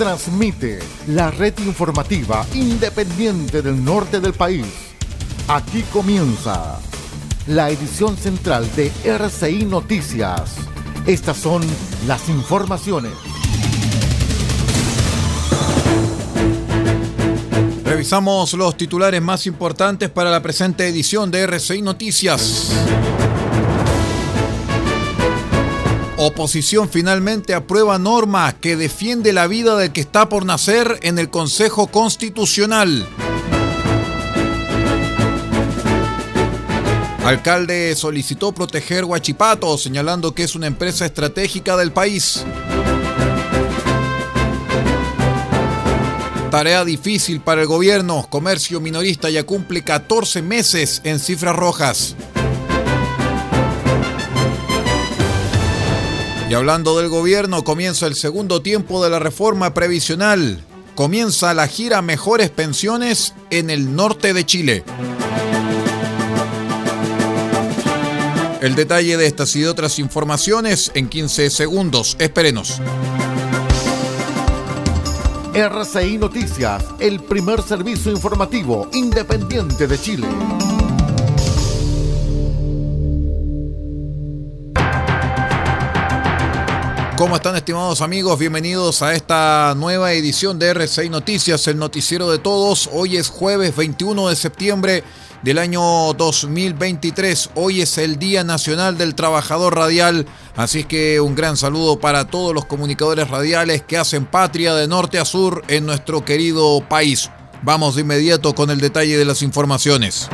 transmite la red informativa independiente del norte del país. Aquí comienza la edición central de RCI Noticias. Estas son las informaciones. Revisamos los titulares más importantes para la presente edición de RCI Noticias. Oposición finalmente aprueba norma que defiende la vida del que está por nacer en el Consejo Constitucional. Alcalde solicitó proteger Huachipato, señalando que es una empresa estratégica del país. Tarea difícil para el gobierno. Comercio minorista ya cumple 14 meses en cifras rojas. Y hablando del gobierno, comienza el segundo tiempo de la reforma previsional. Comienza la gira Mejores Pensiones en el norte de Chile. El detalle de estas y de otras informaciones en 15 segundos. Espérenos. RCI Noticias, el primer servicio informativo independiente de Chile. ¿Cómo están estimados amigos? Bienvenidos a esta nueva edición de R6 Noticias, el noticiero de todos. Hoy es jueves 21 de septiembre del año 2023. Hoy es el Día Nacional del Trabajador Radial, así que un gran saludo para todos los comunicadores radiales que hacen patria de norte a sur en nuestro querido país. Vamos de inmediato con el detalle de las informaciones.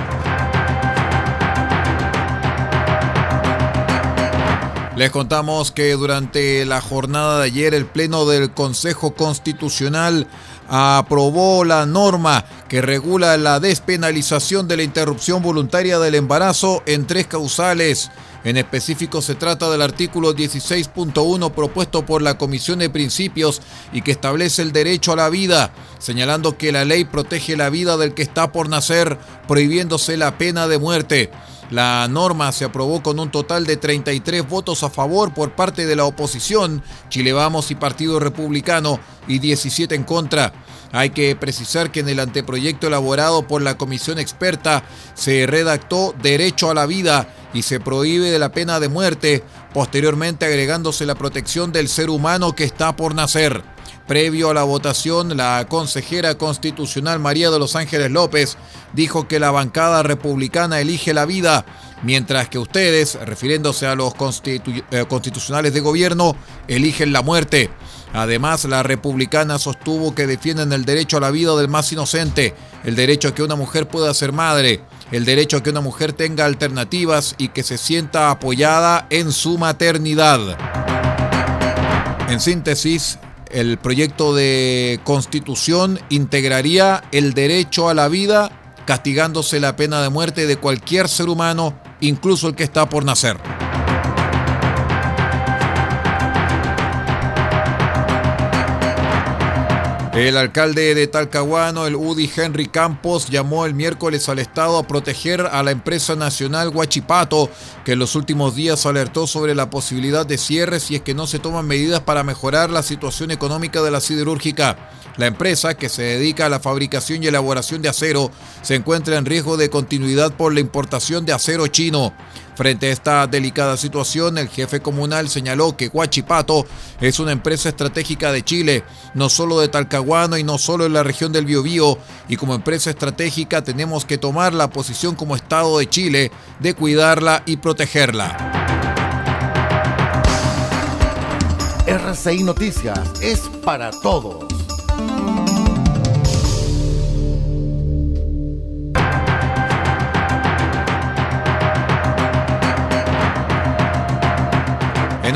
Les contamos que durante la jornada de ayer el Pleno del Consejo Constitucional aprobó la norma que regula la despenalización de la interrupción voluntaria del embarazo en tres causales. En específico se trata del artículo 16.1 propuesto por la Comisión de Principios y que establece el derecho a la vida, señalando que la ley protege la vida del que está por nacer, prohibiéndose la pena de muerte. La norma se aprobó con un total de 33 votos a favor por parte de la oposición, Chile Vamos y Partido Republicano, y 17 en contra. Hay que precisar que en el anteproyecto elaborado por la comisión experta se redactó derecho a la vida y se prohíbe de la pena de muerte, posteriormente agregándose la protección del ser humano que está por nacer. Previo a la votación, la consejera constitucional María de los Ángeles López dijo que la bancada republicana elige la vida, mientras que ustedes, refiriéndose a los eh, constitucionales de gobierno, eligen la muerte. Además, la republicana sostuvo que defienden el derecho a la vida del más inocente, el derecho a que una mujer pueda ser madre, el derecho a que una mujer tenga alternativas y que se sienta apoyada en su maternidad. En síntesis, el proyecto de constitución integraría el derecho a la vida, castigándose la pena de muerte de cualquier ser humano, incluso el que está por nacer. El alcalde de Talcahuano, el UDI Henry Campos, llamó el miércoles al Estado a proteger a la empresa nacional Huachipato, que en los últimos días alertó sobre la posibilidad de cierre si es que no se toman medidas para mejorar la situación económica de la siderúrgica. La empresa, que se dedica a la fabricación y elaboración de acero, se encuentra en riesgo de continuidad por la importación de acero chino. Frente a esta delicada situación, el jefe comunal señaló que Huachipato es una empresa estratégica de Chile, no solo de Talcahuano y no solo en la región del Biobío, y como empresa estratégica tenemos que tomar la posición como Estado de Chile de cuidarla y protegerla. RCI Noticias es para todos.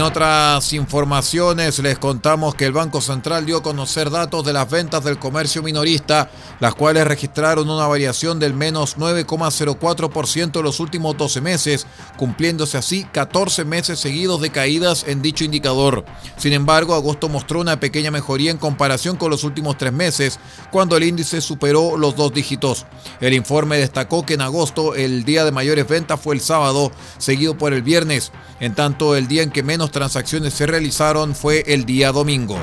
En otras informaciones les contamos que el Banco Central dio a conocer datos de las ventas del comercio minorista, las cuales registraron una variación del menos 9,04% en los últimos 12 meses, cumpliéndose así 14 meses seguidos de caídas en dicho indicador. Sin embargo, agosto mostró una pequeña mejoría en comparación con los últimos tres meses, cuando el índice superó los dos dígitos. El informe destacó que en agosto el día de mayores ventas fue el sábado, seguido por el viernes, en tanto el día en que menos transacciones se realizaron fue el día domingo.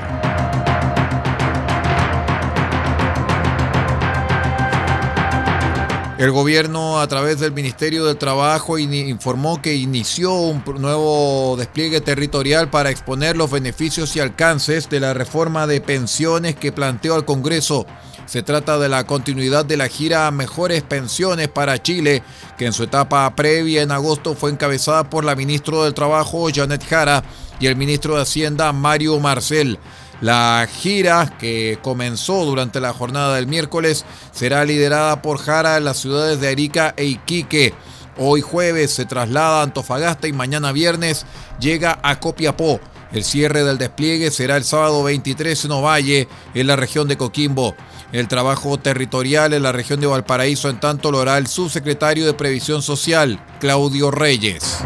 El gobierno a través del Ministerio del Trabajo informó que inició un nuevo despliegue territorial para exponer los beneficios y alcances de la reforma de pensiones que planteó al Congreso. Se trata de la continuidad de la gira Mejores Pensiones para Chile, que en su etapa previa en agosto fue encabezada por la ministra del Trabajo, Janet Jara, y el ministro de Hacienda, Mario Marcel. La gira, que comenzó durante la jornada del miércoles, será liderada por Jara en las ciudades de Arica e Iquique. Hoy jueves se traslada a Antofagasta y mañana viernes llega a Copiapó. El cierre del despliegue será el sábado 23 en Ovalle, en la región de Coquimbo. El trabajo territorial en la región de Valparaíso en tanto lo hará el subsecretario de Previsión Social, Claudio Reyes.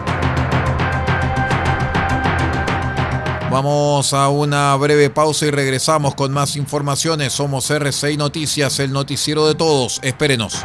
Vamos a una breve pausa y regresamos con más informaciones. Somos RCI Noticias, el noticiero de todos. Espérenos.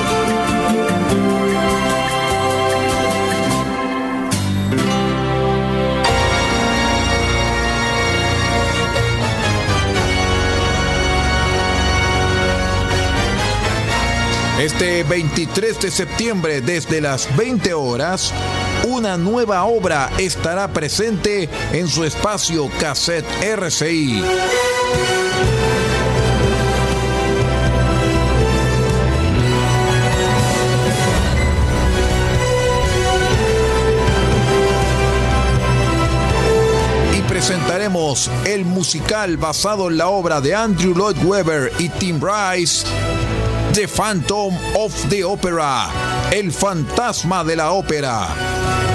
Este 23 de septiembre, desde las 20 horas, una nueva obra estará presente en su espacio Cassette RCI. presentaremos el musical basado en la obra de Andrew Lloyd Webber y Tim Rice, The Phantom of the Opera, el fantasma de la ópera.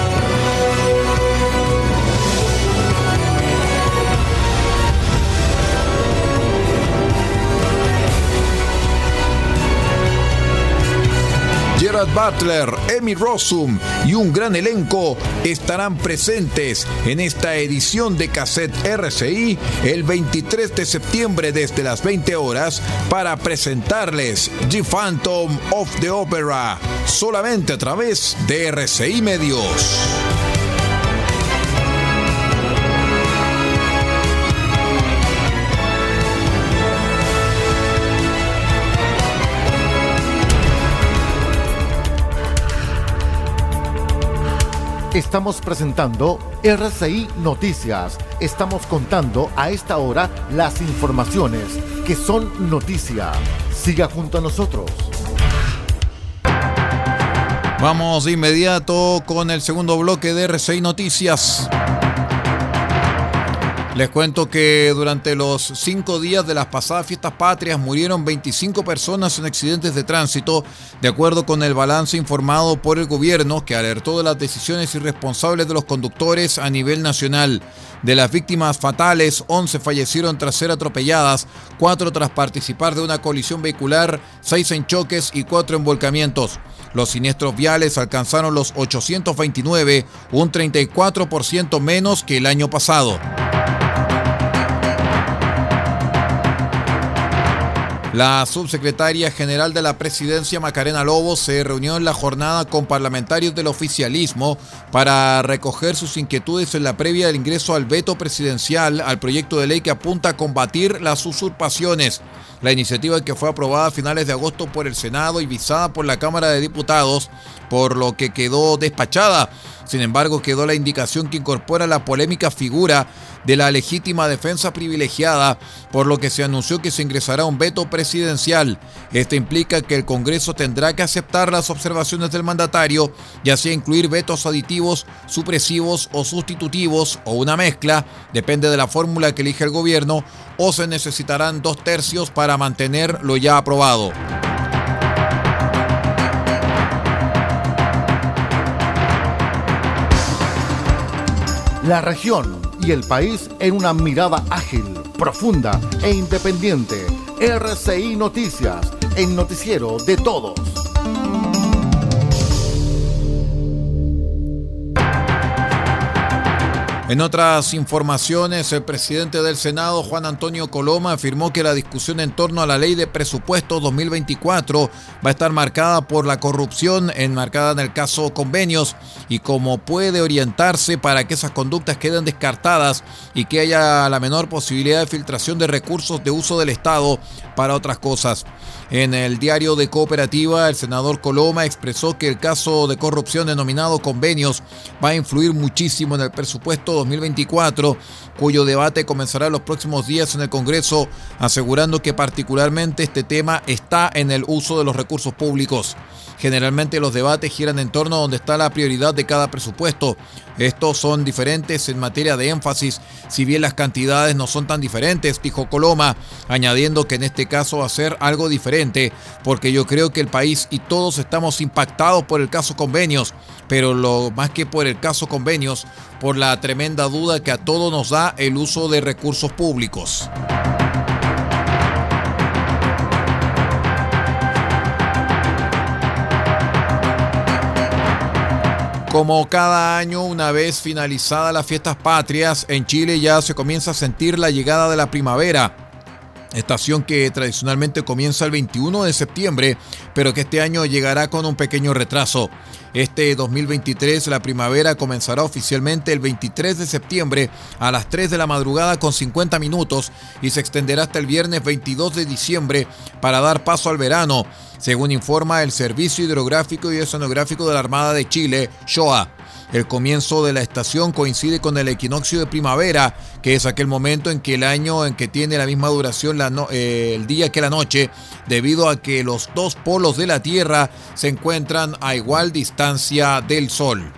Butler, Emmy Rossum y un gran elenco estarán presentes en esta edición de Cassette RCI el 23 de septiembre desde las 20 horas para presentarles The Phantom of the Opera solamente a través de RCI Medios. Estamos presentando RCI Noticias. Estamos contando a esta hora las informaciones que son noticia. Siga junto a nosotros. Vamos de inmediato con el segundo bloque de RCI Noticias. Les cuento que durante los cinco días de las pasadas fiestas patrias murieron 25 personas en accidentes de tránsito, de acuerdo con el balance informado por el gobierno que alertó de las decisiones irresponsables de los conductores a nivel nacional. De las víctimas fatales, 11 fallecieron tras ser atropelladas, 4 tras participar de una colisión vehicular, 6 en choques y 4 en volcamientos. Los siniestros viales alcanzaron los 829, un 34% menos que el año pasado. La subsecretaria general de la presidencia Macarena Lobo se reunió en la jornada con parlamentarios del oficialismo para recoger sus inquietudes en la previa del ingreso al veto presidencial al proyecto de ley que apunta a combatir las usurpaciones. La iniciativa que fue aprobada a finales de agosto por el Senado y visada por la Cámara de Diputados, por lo que quedó despachada. Sin embargo, quedó la indicación que incorpora la polémica figura de la legítima defensa privilegiada, por lo que se anunció que se ingresará un veto presidencial. Esto implica que el Congreso tendrá que aceptar las observaciones del mandatario, ya sea incluir vetos aditivos, supresivos o sustitutivos o una mezcla, depende de la fórmula que elige el gobierno, o se necesitarán dos tercios para mantener lo ya aprobado. La región y el país en una mirada ágil, profunda e independiente. RCI Noticias, el noticiero de todos. En otras informaciones, el presidente del Senado, Juan Antonio Coloma, afirmó que la discusión en torno a la ley de presupuesto 2024 va a estar marcada por la corrupción enmarcada en el caso convenios y cómo puede orientarse para que esas conductas queden descartadas y que haya la menor posibilidad de filtración de recursos de uso del Estado para otras cosas. En el diario de Cooperativa, el senador Coloma expresó que el caso de corrupción denominado convenios va a influir muchísimo en el presupuesto 2024, cuyo debate comenzará los próximos días en el Congreso, asegurando que particularmente este tema está en el uso de los recursos públicos. Generalmente los debates giran en torno a donde está la prioridad de cada presupuesto. Estos son diferentes en materia de énfasis, si bien las cantidades no son tan diferentes, dijo Coloma, añadiendo que en este caso ser algo diferente, porque yo creo que el país y todos estamos impactados por el caso convenios, pero lo más que por el caso convenios, por la tremenda duda que a todos nos da el uso de recursos públicos. Como cada año, una vez finalizadas las fiestas patrias, en Chile ya se comienza a sentir la llegada de la primavera. Estación que tradicionalmente comienza el 21 de septiembre, pero que este año llegará con un pequeño retraso. Este 2023 la primavera comenzará oficialmente el 23 de septiembre a las 3 de la madrugada con 50 minutos y se extenderá hasta el viernes 22 de diciembre para dar paso al verano según informa el Servicio Hidrográfico y Oceanográfico de la Armada de Chile, SHOA. El comienzo de la estación coincide con el equinoccio de primavera, que es aquel momento en que el año en que tiene la misma duración eh, el día que la noche, debido a que los dos polos de la Tierra se encuentran a igual distancia del Sol.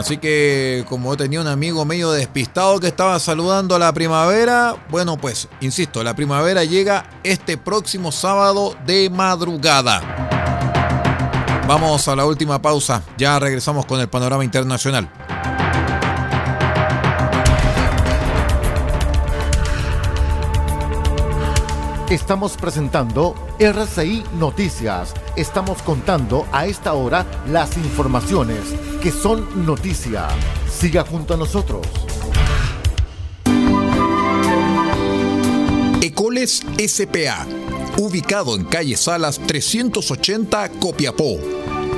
Así que como tenía un amigo medio despistado que estaba saludando a la primavera, bueno pues, insisto, la primavera llega este próximo sábado de madrugada. Vamos a la última pausa, ya regresamos con el panorama internacional. Estamos presentando RCI Noticias. Estamos contando a esta hora las informaciones que son noticia. Siga junto a nosotros. Ecoles SPA, ubicado en calle Salas 380 Copiapó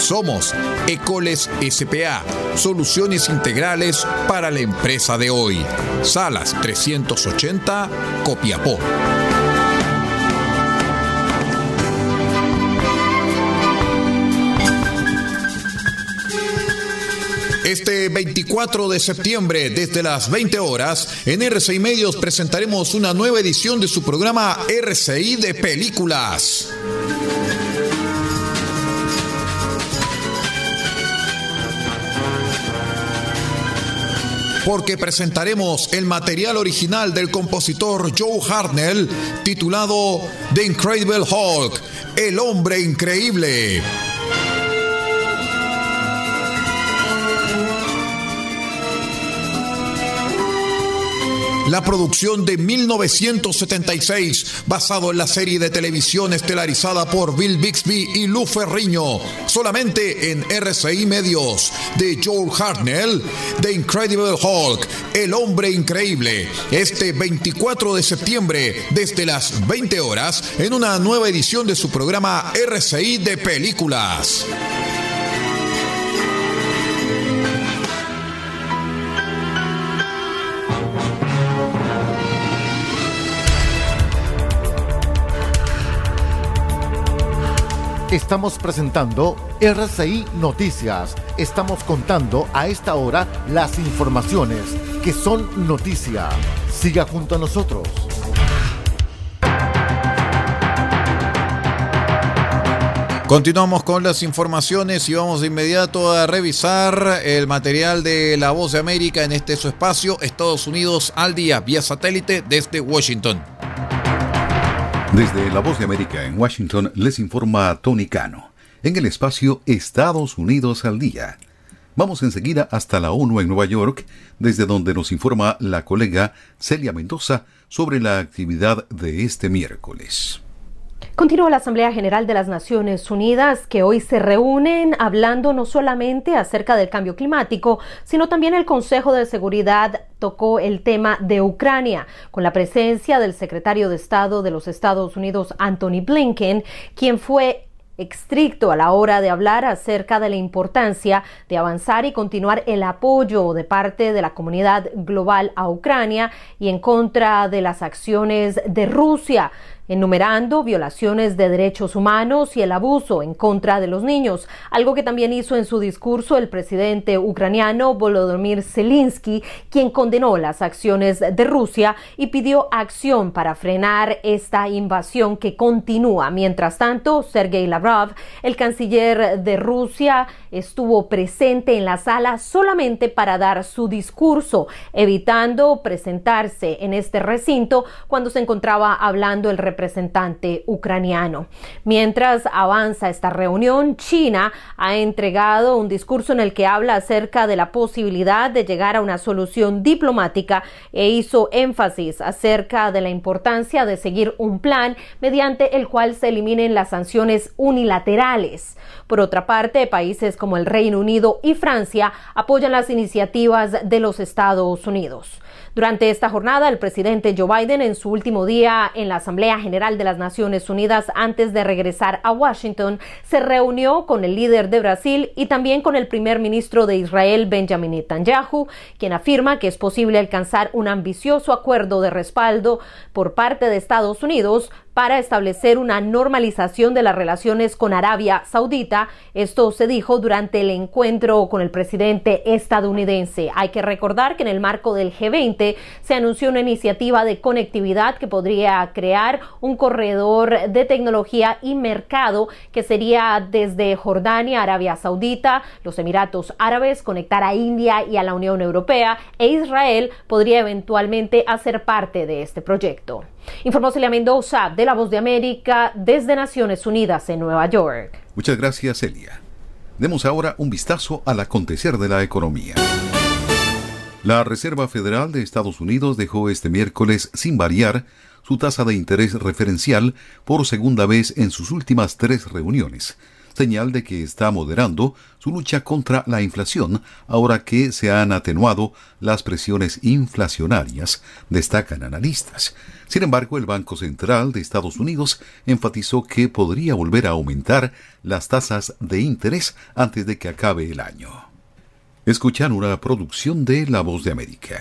Somos Ecoles SPA, soluciones integrales para la empresa de hoy. Salas 380, Copiapó. Este 24 de septiembre, desde las 20 horas, en RCI Medios presentaremos una nueva edición de su programa RCI de Películas. Porque presentaremos el material original del compositor Joe Hartnell titulado The Incredible Hulk, el hombre increíble. La producción de 1976, basado en la serie de televisión estelarizada por Bill Bixby y Lou Ferriño, solamente en RCI Medios, de Joel Hartnell, The Incredible Hulk, El Hombre Increíble, este 24 de septiembre, desde las 20 horas, en una nueva edición de su programa RCI de Películas. Estamos presentando RCI Noticias. Estamos contando a esta hora las informaciones que son noticia. Siga junto a nosotros. Continuamos con las informaciones y vamos de inmediato a revisar el material de La Voz de América en este su espacio, Estados Unidos al día, vía satélite desde Washington. Desde La Voz de América en Washington les informa Tony Cano, en el espacio Estados Unidos al Día. Vamos enseguida hasta la ONU en Nueva York, desde donde nos informa la colega Celia Mendoza sobre la actividad de este miércoles. Continúa la Asamblea General de las Naciones Unidas que hoy se reúnen hablando no solamente acerca del cambio climático, sino también el Consejo de Seguridad tocó el tema de Ucrania, con la presencia del secretario de Estado de los Estados Unidos, Anthony Blinken, quien fue estricto a la hora de hablar acerca de la importancia de avanzar y continuar el apoyo de parte de la comunidad global a Ucrania y en contra de las acciones de Rusia enumerando violaciones de derechos humanos y el abuso en contra de los niños, algo que también hizo en su discurso el presidente ucraniano Volodymyr Zelensky, quien condenó las acciones de Rusia y pidió acción para frenar esta invasión que continúa. Mientras tanto, Sergei Lavrov, el canciller de Rusia, estuvo presente en la sala solamente para dar su discurso, evitando presentarse en este recinto cuando se encontraba hablando el representante representante ucraniano. Mientras avanza esta reunión, China ha entregado un discurso en el que habla acerca de la posibilidad de llegar a una solución diplomática e hizo énfasis acerca de la importancia de seguir un plan mediante el cual se eliminen las sanciones unilaterales. Por otra parte, países como el Reino Unido y Francia apoyan las iniciativas de los Estados Unidos. Durante esta jornada, el presidente Joe Biden, en su último día en la Asamblea General de las Naciones Unidas antes de regresar a Washington, se reunió con el líder de Brasil y también con el primer ministro de Israel, Benjamin Netanyahu, quien afirma que es posible alcanzar un ambicioso acuerdo de respaldo por parte de Estados Unidos para establecer una normalización de las relaciones con Arabia Saudita. Esto se dijo durante el encuentro con el presidente estadounidense. Hay que recordar que en el marco del G20 se anunció una iniciativa de conectividad que podría crear un corredor de tecnología y mercado que sería desde Jordania, Arabia Saudita, los Emiratos Árabes, conectar a India y a la Unión Europea e Israel podría eventualmente hacer parte de este proyecto. Informó Celia Mendoza de La Voz de América desde Naciones Unidas en Nueva York. Muchas gracias, Celia. Demos ahora un vistazo al acontecer de la economía. La Reserva Federal de Estados Unidos dejó este miércoles sin variar su tasa de interés referencial por segunda vez en sus últimas tres reuniones, señal de que está moderando su lucha contra la inflación ahora que se han atenuado las presiones inflacionarias, destacan analistas. Sin embargo, el Banco Central de Estados Unidos enfatizó que podría volver a aumentar las tasas de interés antes de que acabe el año. Escuchan una producción de La Voz de América.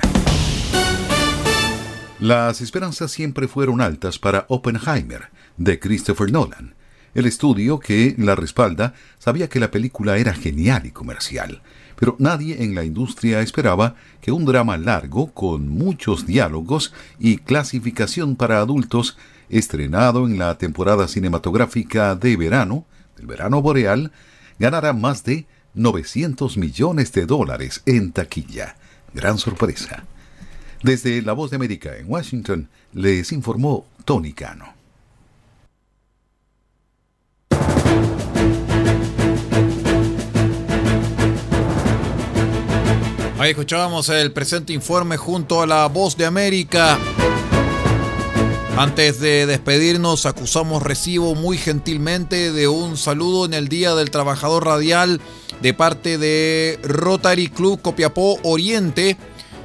Las esperanzas siempre fueron altas para Oppenheimer, de Christopher Nolan. El estudio que la respalda sabía que la película era genial y comercial, pero nadie en la industria esperaba que un drama largo, con muchos diálogos y clasificación para adultos, estrenado en la temporada cinematográfica de verano, del verano boreal, ganara más de 900 millones de dólares en taquilla. Gran sorpresa. Desde La Voz de América en Washington, les informó Tony Cano. Ahí escuchábamos el presente informe junto a la voz de América. Antes de despedirnos, acusamos recibo muy gentilmente de un saludo en el Día del Trabajador Radial de parte de Rotary Club Copiapó Oriente.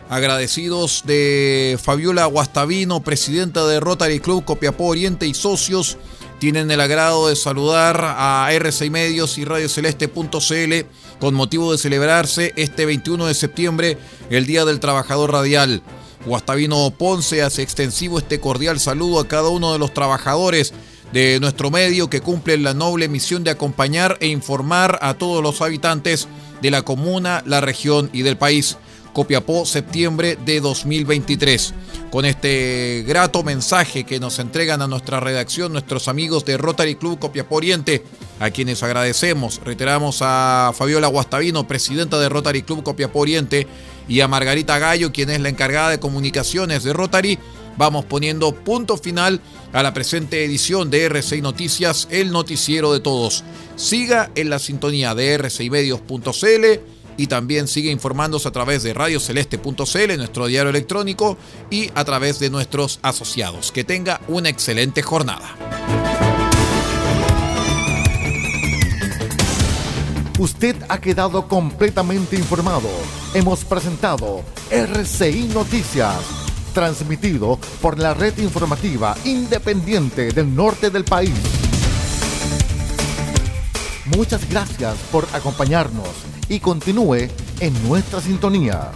Agradecidos de Fabiola Guastavino, presidenta de Rotary Club Copiapó Oriente y socios tienen el agrado de saludar a RCI Medios y Radioceleste.cl con motivo de celebrarse este 21 de septiembre el Día del Trabajador Radial. Guastavino Ponce hace extensivo este cordial saludo a cada uno de los trabajadores de nuestro medio que cumplen la noble misión de acompañar e informar a todos los habitantes de la comuna, la región y del país. Copiapó, septiembre de 2023. Con este grato mensaje que nos entregan a nuestra redacción nuestros amigos de Rotary Club Copiapó Oriente, a quienes agradecemos. Reiteramos a Fabiola Guastavino, presidenta de Rotary Club Copiapó Oriente, y a Margarita Gallo, quien es la encargada de comunicaciones de Rotary. Vamos poniendo punto final a la presente edición de RCI Noticias, el noticiero de todos. Siga en la sintonía de rcimedios.cl y también sigue informándose a través de radioceleste.cl, nuestro diario electrónico, y a través de nuestros asociados. Que tenga una excelente jornada. Usted ha quedado completamente informado. Hemos presentado RCI Noticias, transmitido por la red informativa independiente del norte del país. Muchas gracias por acompañarnos y continúe en nuestra sintonía.